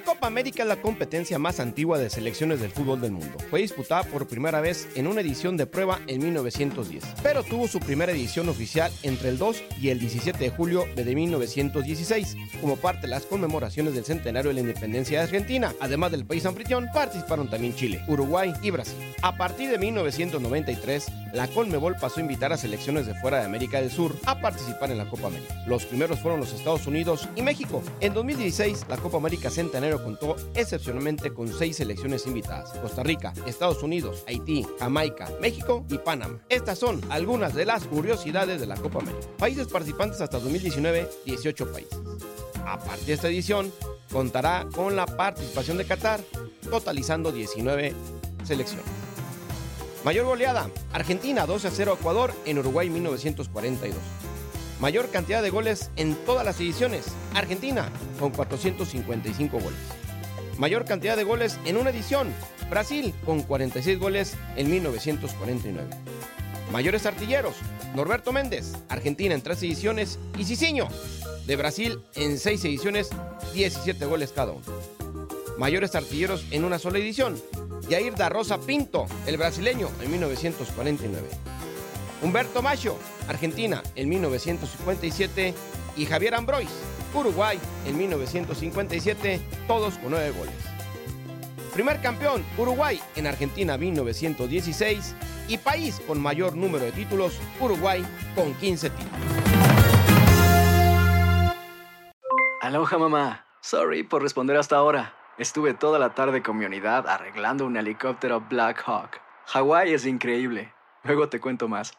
La Copa América es la competencia más antigua de selecciones del fútbol del mundo. Fue disputada por primera vez en una edición de prueba en 1910, pero tuvo su primera edición oficial entre el 2 y el 17 de julio de 1916, como parte de las conmemoraciones del centenario de la independencia de Argentina. Además del país anfitrión, participaron también Chile, Uruguay y Brasil. A partir de 1993, la Conmebol pasó a invitar a selecciones de fuera de América del Sur a participar en la Copa América. Los primeros fueron los Estados Unidos y México. En 2016, la Copa América Centenario contó excepcionalmente con seis selecciones invitadas: Costa Rica, Estados Unidos, Haití, Jamaica, México y Panamá. Estas son algunas de las curiosidades de la Copa América. Países participantes hasta 2019, 18 países. A partir de esta edición, contará con la participación de Qatar, totalizando 19 selecciones. Mayor goleada, Argentina 12 a 0 Ecuador en Uruguay 1942. Mayor cantidad de goles en todas las ediciones, Argentina con 455 goles. Mayor cantidad de goles en una edición, Brasil con 46 goles en 1949. Mayores artilleros, Norberto Méndez, Argentina en tres ediciones y Cicinho, de Brasil en seis ediciones, 17 goles cada uno. Mayores artilleros en una sola edición, Jair da Rosa Pinto, el brasileño, en 1949. Humberto Macho, Argentina, en 1957, y Javier Ambrois, Uruguay, en 1957, todos con nueve goles. Primer campeón, Uruguay, en Argentina 1916, y país con mayor número de títulos, Uruguay, con 15 títulos. Aloha mamá, sorry por responder hasta ahora. Estuve toda la tarde con mi unidad arreglando un helicóptero Black Hawk. Hawái es increíble. Luego te cuento más.